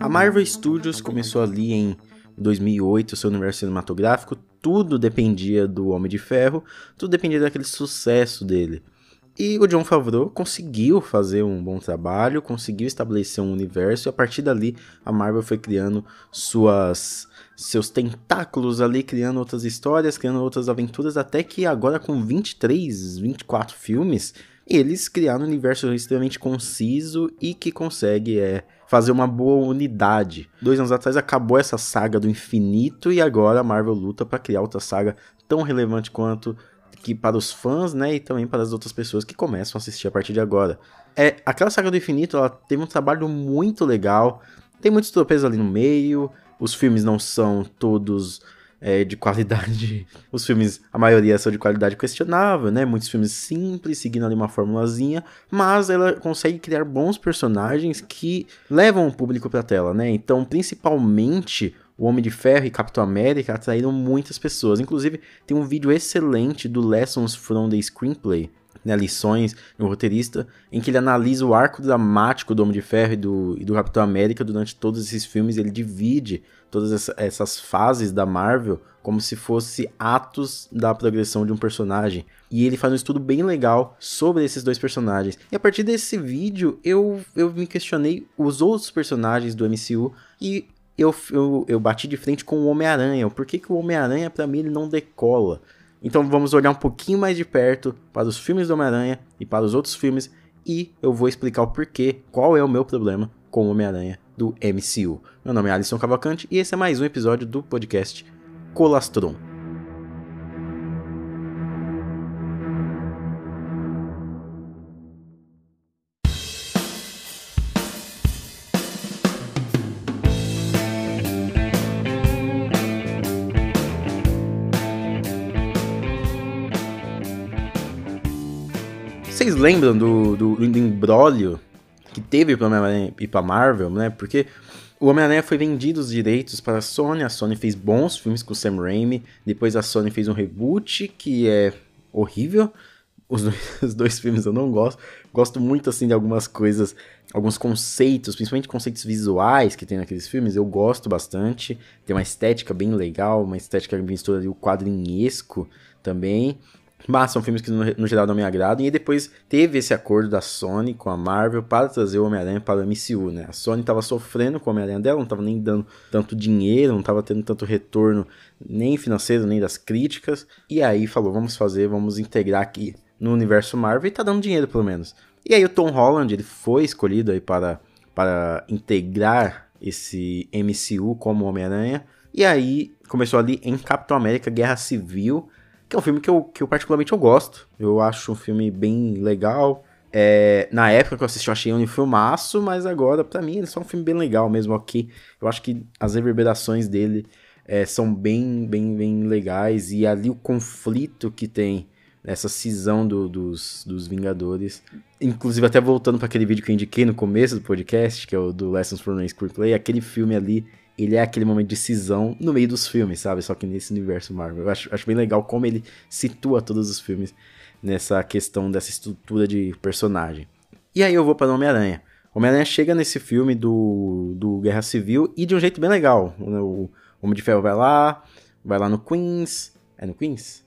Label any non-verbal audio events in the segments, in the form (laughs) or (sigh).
A Marvel Studios começou ali em 2008, seu universo cinematográfico, tudo dependia do Homem de Ferro, tudo dependia daquele sucesso dele. E o John Favreau conseguiu fazer um bom trabalho, conseguiu estabelecer um universo e a partir dali a Marvel foi criando suas seus tentáculos ali, criando outras histórias, criando outras aventuras, até que agora com 23, 24 filmes, eles criaram um universo extremamente conciso e que consegue é, fazer uma boa unidade. Dois anos atrás acabou essa saga do infinito e agora a Marvel luta para criar outra saga tão relevante quanto que para os fãs, né, e também para as outras pessoas que começam a assistir a partir de agora. É, aquela saga do infinito, ela teve um trabalho muito legal. Tem muitos tropeços ali no meio, os filmes não são todos é, de qualidade. (laughs) Os filmes, a maioria são de qualidade questionável, né? Muitos filmes simples, seguindo ali uma formulazinha, mas ela consegue criar bons personagens que levam o público pra tela, né? Então, principalmente o Homem de Ferro e Capitão América atraíram muitas pessoas. Inclusive, tem um vídeo excelente do Lessons from the Screenplay, né, lições no roteirista, em que ele analisa o arco dramático do Homem de Ferro e do, e do Capitão América durante todos esses filmes. Ele divide todas essa, essas fases da Marvel como se fosse atos da progressão de um personagem. E ele faz um estudo bem legal sobre esses dois personagens. E a partir desse vídeo, eu, eu me questionei os outros personagens do MCU e eu, eu, eu bati de frente com o Homem-Aranha. Por que, que o Homem-Aranha, para mim, ele não decola? Então vamos olhar um pouquinho mais de perto para os filmes do Homem-Aranha e para os outros filmes e eu vou explicar o porquê, qual é o meu problema com o Homem-Aranha do MCU. Meu nome é Alisson Cavalcante e esse é mais um episódio do podcast Colastron. Vocês lembram do, do, do embrólio que teve para Homem-Aranha e para Marvel, né? Porque o Homem-Aranha foi vendido os direitos para a Sony, a Sony fez bons filmes com o Sam Raimi, depois a Sony fez um reboot que é horrível. Os dois, (laughs) os dois filmes eu não gosto. Gosto muito assim de algumas coisas, alguns conceitos, principalmente conceitos visuais que tem naqueles filmes, eu gosto bastante. Tem uma estética bem legal, uma estética que mistura ali o quadrinhesco também. Mas são filmes que no, no, geral não me agradam. E depois teve esse acordo da Sony com a Marvel para trazer o Homem-Aranha para o MCU, né? A Sony estava sofrendo com o Homem-Aranha dela, não estava nem dando tanto dinheiro, não estava tendo tanto retorno nem financeiro, nem das críticas. E aí falou, vamos fazer, vamos integrar aqui no universo Marvel e tá dando dinheiro pelo menos. E aí o Tom Holland, ele foi escolhido aí para, para integrar esse MCU como Homem-Aranha. E aí começou ali em Capitão América Guerra Civil que é um filme que eu, que eu particularmente eu gosto. Eu acho um filme bem legal. É, na época que eu assisti, eu achei um filmaço, mas agora, para mim, ele é só um filme bem legal mesmo, ok. Eu acho que as reverberações dele é, são bem, bem, bem legais. E ali o conflito que tem nessa cisão do, dos, dos Vingadores. Inclusive, até voltando para aquele vídeo que eu indiquei no começo do podcast, que é o do Lessons from the Screenplay, aquele filme ali ele é aquele momento de cisão no meio dos filmes, sabe? Só que nesse universo Marvel. Eu acho, acho bem legal como ele situa todos os filmes nessa questão dessa estrutura de personagem. E aí eu vou para Homem-Aranha. Homem-Aranha chega nesse filme do, do Guerra Civil e de um jeito bem legal. O Homem de Ferro vai lá, vai lá no Queens. É no Queens?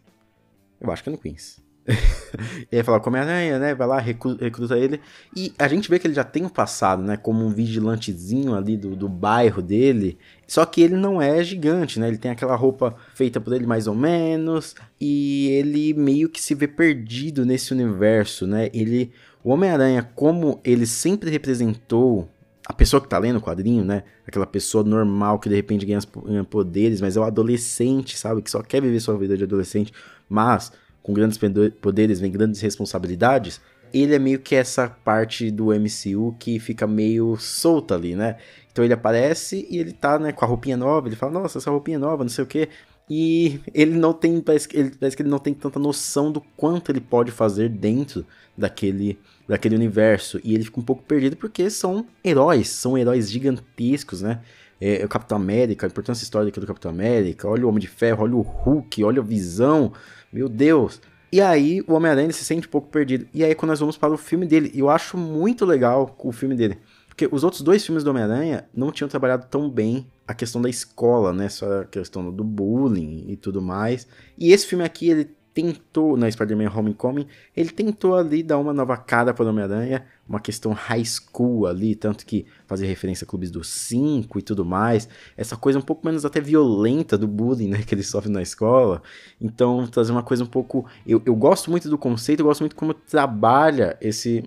Eu acho que é no Queens. (laughs) e aí fala Homem-Aranha, né? Vai lá, recruta ele. E a gente vê que ele já tem um passado, né? Como um vigilantezinho ali do, do bairro dele. Só que ele não é gigante, né? Ele tem aquela roupa feita por ele mais ou menos. E ele meio que se vê perdido nesse universo, né? Ele. O Homem-Aranha, como ele sempre representou a pessoa que tá lendo o quadrinho, né? Aquela pessoa normal que de repente ganha, poderes, mas é o adolescente, sabe? Que só quer viver sua vida de adolescente. Mas com grandes poderes vem grandes responsabilidades, ele é meio que essa parte do MCU que fica meio solta ali, né? Então ele aparece e ele tá, né, com a roupinha nova, ele fala, nossa, essa roupinha nova, não sei o que. E ele não tem, parece ele, parece que ele não tem tanta noção do quanto ele pode fazer dentro daquele, daquele universo. E ele fica um pouco perdido porque são heróis, são heróis gigantescos, né? É, o Capitão América, a importância histórica do Capitão América, olha o Homem de Ferro, olha o Hulk, olha a Visão, meu Deus. E aí o Homem-Aranha se sente um pouco perdido. E aí quando nós vamos para o filme dele, eu acho muito legal o filme dele. Porque os outros dois filmes do Homem-Aranha não tinham trabalhado tão bem a questão da escola, né? Só a questão do bullying e tudo mais. E esse filme aqui, ele tentou, na Spider-Man Homecoming, ele tentou ali dar uma nova cara para o Homem-Aranha, uma questão high school ali, tanto que fazer referência a clubes dos cinco e tudo mais, essa coisa um pouco menos até violenta do bullying, né, que ele sofre na escola, então trazer uma coisa um pouco, eu, eu gosto muito do conceito, eu gosto muito como trabalha esse,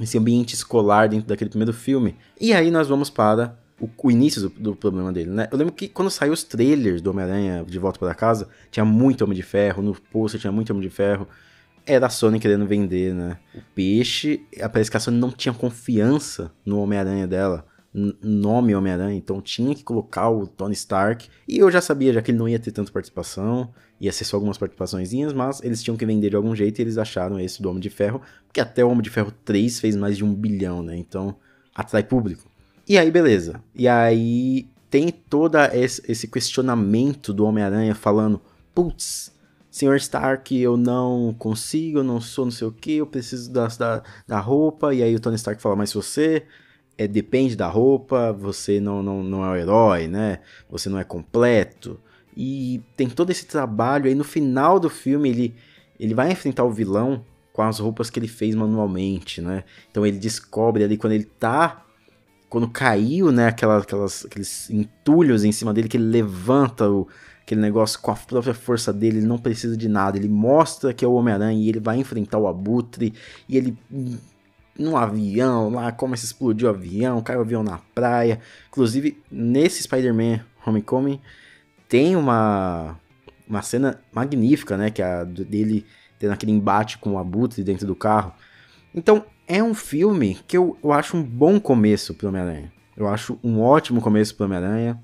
esse ambiente escolar dentro daquele primeiro filme, e aí nós vamos para o, o início do, do, problema dele, né? Eu lembro que quando saiu os trailers do Homem-Aranha de Volta para Casa, tinha muito Homem de Ferro, no pôster tinha muito Homem de Ferro. Era a Sony querendo vender, né? O peixe, parece que a Sony não tinha confiança no Homem-Aranha dela, nome Homem-Aranha, então tinha que colocar o Tony Stark. E eu já sabia, já que ele não ia ter tanta participação, ia ser só algumas participaçõezinhas, mas eles tinham que vender de algum jeito e eles acharam esse do Homem de Ferro, porque até o Homem de Ferro 3 fez mais de um bilhão, né? Então atrai público. E aí, beleza. E aí tem todo esse questionamento do Homem-Aranha falando: putz, Senhor Stark, eu não consigo, eu não sou não sei o que, eu preciso da, da, da roupa. E aí o Tony Stark fala: mas você é, depende da roupa, você não, não, não é o herói, né? Você não é completo. E tem todo esse trabalho. Aí no final do filme ele, ele vai enfrentar o vilão com as roupas que ele fez manualmente, né? Então ele descobre ali quando ele tá quando caiu, né, aquelas, aquelas, aqueles entulhos em cima dele, que ele levanta o, aquele negócio com a própria força dele, ele não precisa de nada, ele mostra que é o Homem-Aranha e ele vai enfrentar o Abutre, e ele num avião lá, começa a explodir o avião, cai o avião na praia. Inclusive, nesse Spider-Man Homecoming, tem uma, uma cena magnífica, né, que é a dele tendo aquele embate com o Abutre dentro do carro. Então, é um filme que eu, eu acho um bom começo pro Homem-Aranha. Eu acho um ótimo começo pro Homem-Aranha,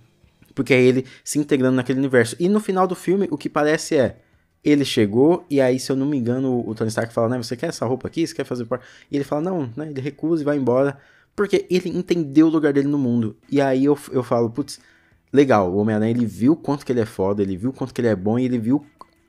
porque é ele se integrando naquele universo. E no final do filme, o que parece é, ele chegou e aí, se eu não me engano, o Tony Stark fala, né, você quer essa roupa aqui? Você quer fazer parte? E ele fala, não, né, ele recusa e vai embora, porque ele entendeu o lugar dele no mundo. E aí eu, eu falo, putz, legal, o Homem-Aranha, ele viu quanto que ele é foda, ele viu quanto que ele é bom e ele viu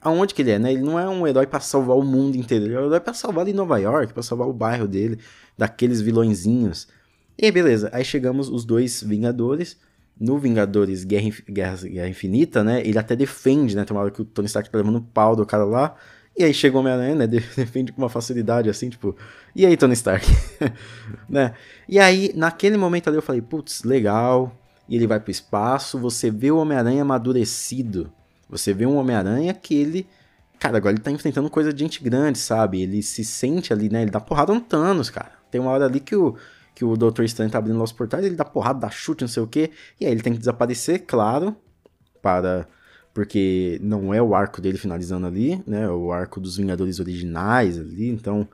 aonde que ele é, né? Ele não é um herói para salvar o mundo inteiro, ele é um herói para salvar ali Nova York, para salvar o bairro dele, daqueles vilõezinhos. E aí, beleza, aí chegamos os dois Vingadores. No Vingadores Guerra, Guerra, Guerra Infinita, né? Ele até defende, né? Tem uma hora que o Tony Stark tá levando um pau do cara lá. E aí chega o Homem-Aranha, né? (laughs) Defende com uma facilidade, assim, tipo... E aí, Tony Stark? (laughs) né? E aí, naquele momento ali, eu falei, putz, legal. E ele vai pro espaço, você vê o Homem-Aranha amadurecido você vê um Homem-Aranha que ele. Cara, agora ele tá enfrentando coisa de gente grande, sabe? Ele se sente ali, né? Ele dá porrada no Thanos, cara. Tem uma hora ali que o, que o Doutor Estranho tá abrindo os portais, ele dá porrada, dá chute, não sei o quê. E aí ele tem que desaparecer, claro, para. Porque não é o arco dele finalizando ali, né? É o arco dos Vingadores originais ali. Então,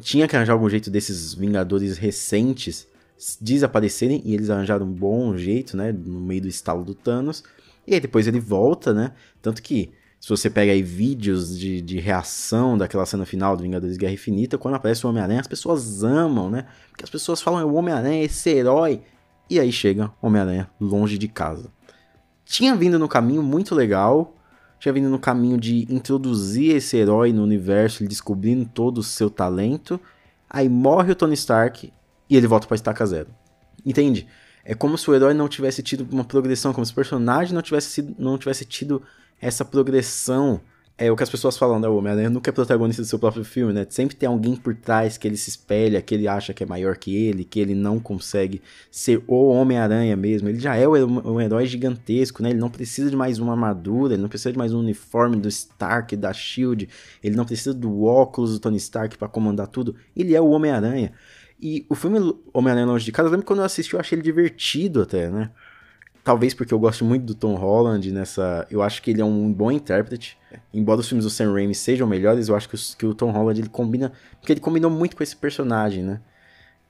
tinha que arranjar algum jeito desses Vingadores recentes desaparecerem. E eles arranjaram um bom jeito, né? No meio do estalo do Thanos. E aí depois ele volta, né? Tanto que, se você pega aí vídeos de, de reação daquela cena final do Vingadores Guerra Infinita, quando aparece o Homem-Aranha, as pessoas amam, né? Porque as pessoas falam, é o Homem-Aranha, esse herói. E aí chega Homem-Aranha longe de casa. Tinha vindo no caminho muito legal, tinha vindo no caminho de introduzir esse herói no universo, ele descobrindo todo o seu talento. Aí morre o Tony Stark e ele volta para estaca zero. Entende? É como se o herói não tivesse tido uma progressão, como se o personagem não tivesse, sido, não tivesse tido essa progressão. É o que as pessoas falam, né? O Homem-Aranha nunca é protagonista do seu próprio filme, né? Sempre tem alguém por trás que ele se espelha, que ele acha que é maior que ele, que ele não consegue ser o Homem-Aranha mesmo. Ele já é um herói gigantesco, né? Ele não precisa de mais uma armadura, ele não precisa de mais um uniforme do Stark, da Shield, ele não precisa do óculos do Tony Stark para comandar tudo. Ele é o Homem-Aranha. E o filme Homem-Aranha Longe de Casa, eu lembro quando eu assisti, eu achei ele divertido até, né? Talvez porque eu gosto muito do Tom Holland nessa. Eu acho que ele é um bom intérprete. Embora os filmes do Sam Raimi sejam melhores, eu acho que, os, que o Tom Holland ele combina. Porque ele combinou muito com esse personagem, né?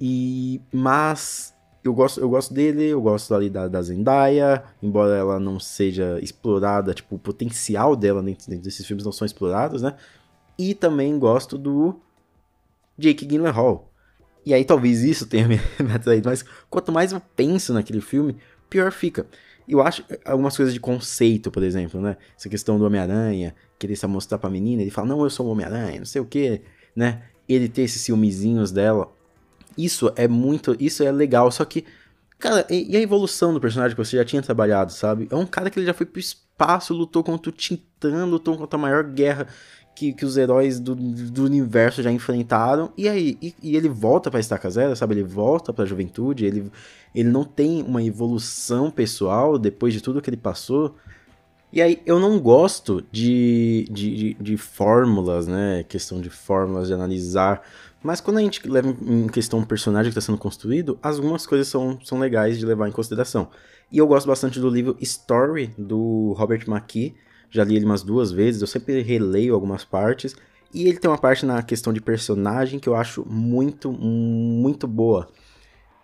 E. Mas. Eu gosto, eu gosto dele, eu gosto ali da, da Zendaya, embora ela não seja explorada, tipo, o potencial dela dentro, dentro desses filmes não são explorados, né? E também gosto do Jake Gyllenhaal, e aí talvez isso tenha (laughs) me, atraído, mas quanto mais eu penso naquele filme, pior fica. Eu acho algumas coisas de conceito, por exemplo, né? Essa questão do Homem-Aranha, querer se mostrar pra menina, ele fala, não, eu sou o Homem-Aranha, não sei o que, né? Ele ter esses ciúmezinhos dela. Isso é muito. Isso é legal, só que. Cara, e a evolução do personagem que você já tinha trabalhado, sabe? É um cara que ele já foi pro espaço, lutou contra o Titã, lutou contra a maior guerra que, que os heróis do, do universo já enfrentaram. E aí, e, e ele volta pra Estaca Zero, sabe? Ele volta pra juventude, ele, ele não tem uma evolução pessoal depois de tudo que ele passou. E aí, eu não gosto de, de, de, de fórmulas, né? Questão de fórmulas, de analisar. Mas quando a gente leva em questão um personagem que está sendo construído, algumas coisas são, são legais de levar em consideração. E eu gosto bastante do livro Story, do Robert McKee, já li ele umas duas vezes, eu sempre releio algumas partes. E ele tem uma parte na questão de personagem que eu acho muito, muito boa.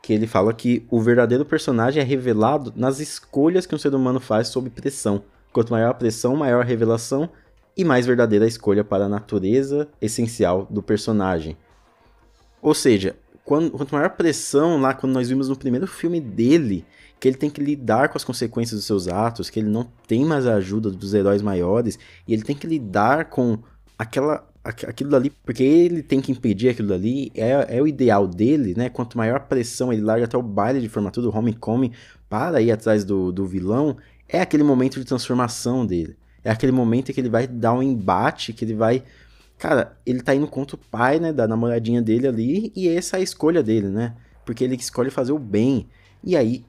Que ele fala que o verdadeiro personagem é revelado nas escolhas que um ser humano faz sob pressão. Quanto maior a pressão, maior a revelação e mais verdadeira a escolha para a natureza essencial do personagem. Ou seja, quanto maior pressão, lá quando nós vimos no primeiro filme dele, que ele tem que lidar com as consequências dos seus atos, que ele não tem mais a ajuda dos heróis maiores, e ele tem que lidar com aquela aquilo dali, porque ele tem que impedir aquilo dali, é, é o ideal dele, né? Quanto maior pressão, ele larga até o baile de formatura, o homecoming, para ir atrás do, do vilão, é aquele momento de transformação dele. É aquele momento que ele vai dar um embate, que ele vai. Cara, ele tá indo contra o pai, né? Da namoradinha dele ali, e essa é a escolha dele, né? Porque ele escolhe fazer o bem. E aí,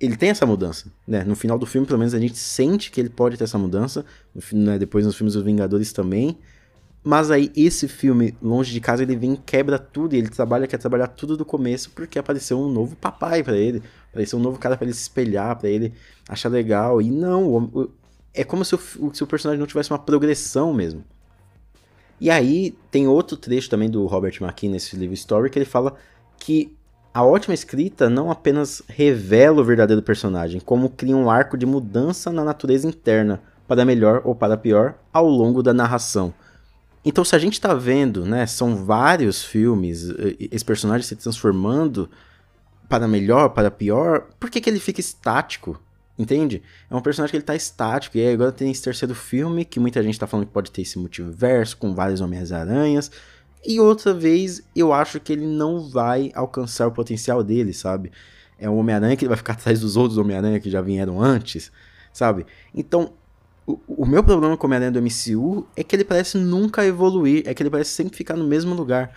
ele tem essa mudança, né? No final do filme, pelo menos, a gente sente que ele pode ter essa mudança. No, né? Depois nos filmes dos Vingadores também. Mas aí, esse filme, Longe de Casa, ele vem quebra tudo. E ele trabalha, quer trabalhar tudo do começo, porque apareceu um novo papai para ele. Apareceu um novo cara para ele se espelhar, para ele achar legal. E não, o, é como se o, se o personagem não tivesse uma progressão mesmo. E aí, tem outro trecho também do Robert McKee nesse livro Story, que ele fala que a ótima escrita não apenas revela o verdadeiro personagem, como cria um arco de mudança na natureza interna, para melhor ou para pior, ao longo da narração. Então, se a gente está vendo, né, são vários filmes, esse personagem se transformando para melhor, para pior, por que, que ele fica estático? Entende? É um personagem que ele tá estático. E aí agora tem esse terceiro filme, que muita gente tá falando que pode ter esse multiverso, com vários Homens-Aranhas. E outra vez, eu acho que ele não vai alcançar o potencial dele, sabe? É um Homem-Aranha que vai ficar atrás dos outros Homem-Aranha que já vieram antes, sabe? Então, o, o meu problema com o Homem-Aranha do MCU é que ele parece nunca evoluir, é que ele parece sempre ficar no mesmo lugar.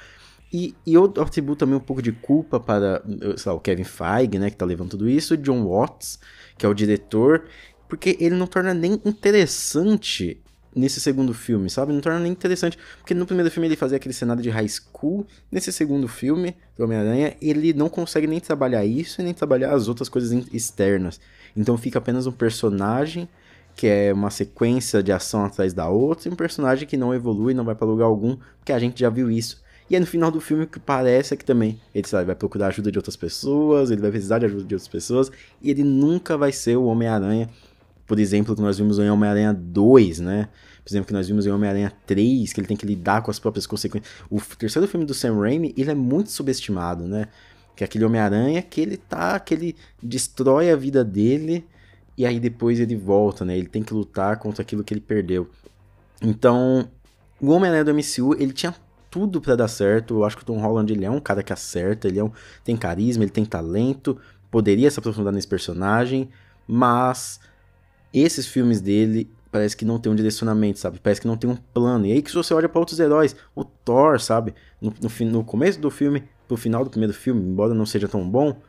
E, e eu atribuo também um pouco de culpa para lá, o Kevin Feige, né, que tá levando tudo isso, o John Watts, que é o diretor, porque ele não torna nem interessante nesse segundo filme, sabe? Não torna nem interessante. Porque no primeiro filme ele fazia aquele cenário de high school. Nesse segundo filme, do Homem-Aranha, ele não consegue nem trabalhar isso e nem trabalhar as outras coisas externas. Então fica apenas um personagem que é uma sequência de ação atrás da outra, e um personagem que não evolui, não vai para lugar algum, porque a gente já viu isso. E aí no final do filme o que parece é que também ele sabe, vai procurar ajuda de outras pessoas, ele vai precisar de ajuda de outras pessoas, e ele nunca vai ser o Homem-Aranha por exemplo, que nós vimos em Homem-Aranha 2, né? Por exemplo, que nós vimos em Homem-Aranha 3, que ele tem que lidar com as próprias consequências. O terceiro filme do Sam Raimi, ele é muito subestimado, né? Que é aquele Homem-Aranha que ele tá, que ele destrói a vida dele e aí depois ele volta, né? Ele tem que lutar contra aquilo que ele perdeu. Então, o Homem-Aranha do MCU, ele tinha tudo para dar certo. Eu acho que o Tom Holland ele é um cara que acerta, ele é um, tem carisma, ele tem talento, poderia se aprofundar nesse personagem, mas esses filmes dele parece que não tem um direcionamento, sabe? Parece que não tem um plano. E aí que você olha para outros heróis, o Thor, sabe? No, no, no, começo do filme, pro final do primeiro filme, embora não seja tão bom,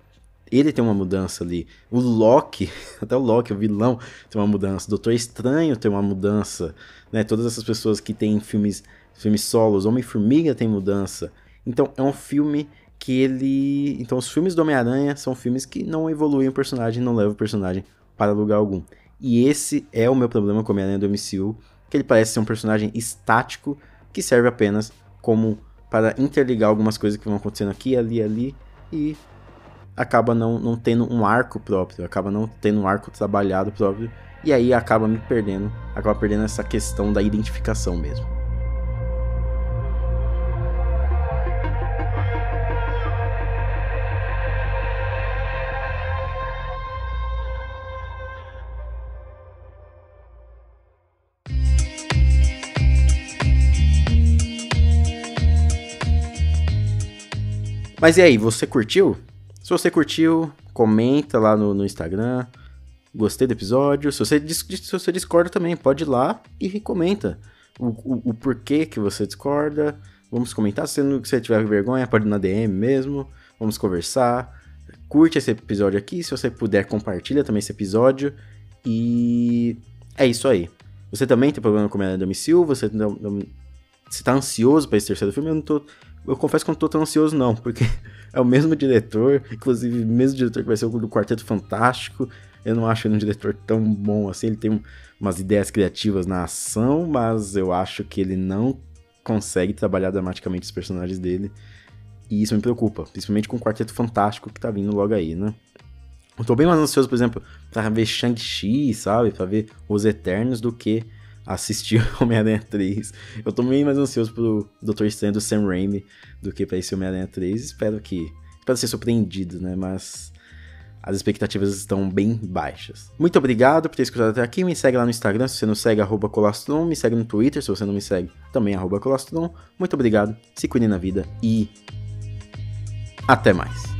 ele tem uma mudança ali. O Loki, (laughs) até o Loki, o vilão, tem uma mudança. O Doutor Estranho tem uma mudança, né? Todas essas pessoas que têm filmes, filmes solos, Homem-Formiga tem mudança. Então é um filme que ele... Então os filmes do Homem-Aranha são filmes que não evoluem o personagem, não levam o personagem para lugar algum. E esse é o meu problema com o Homem-Aranha do MCU, que ele parece ser um personagem estático que serve apenas como para interligar algumas coisas que vão acontecendo aqui, ali, ali e acaba não, não tendo um arco próprio, acaba não tendo um arco trabalhado próprio e aí acaba me perdendo, acaba perdendo essa questão da identificação mesmo. Mas e aí, você curtiu? Se você curtiu, comenta lá no, no Instagram. Gostei do episódio. Se você, se você discorda também, pode ir lá e comenta o, o, o porquê que você discorda. Vamos comentar. Se você tiver vergonha, pode ir na DM mesmo. Vamos conversar. Curte esse episódio aqui. Se você puder, compartilha também esse episódio. E é isso aí. Você também tem problema com a domicílio? Você, você tá ansioso para esse terceiro filme? Eu não tô. Eu confesso que eu não tô tão ansioso, não, porque (laughs) é o mesmo diretor, inclusive o mesmo diretor que vai ser o do Quarteto Fantástico. Eu não acho ele um diretor tão bom assim. Ele tem umas ideias criativas na ação, mas eu acho que ele não consegue trabalhar dramaticamente os personagens dele. E isso me preocupa, principalmente com o Quarteto Fantástico que tá vindo logo aí, né? Eu tô bem mais ansioso, por exemplo, pra ver Shang-Chi, sabe? Pra ver Os Eternos do que assistir (laughs) Homem-Aranha 3. Eu tô bem mais ansioso pro Dr. Strange do Sam Raimi do que pra esse Homem-Aranha 3. Espero que. Espero ser surpreendido, né? Mas as expectativas estão bem baixas. Muito obrigado por ter escutado até aqui. Me segue lá no Instagram, se você não segue, arroba Colastron. Me segue no Twitter, se você não me segue, também arroba Colastron. Muito obrigado, se cuide na vida e até mais.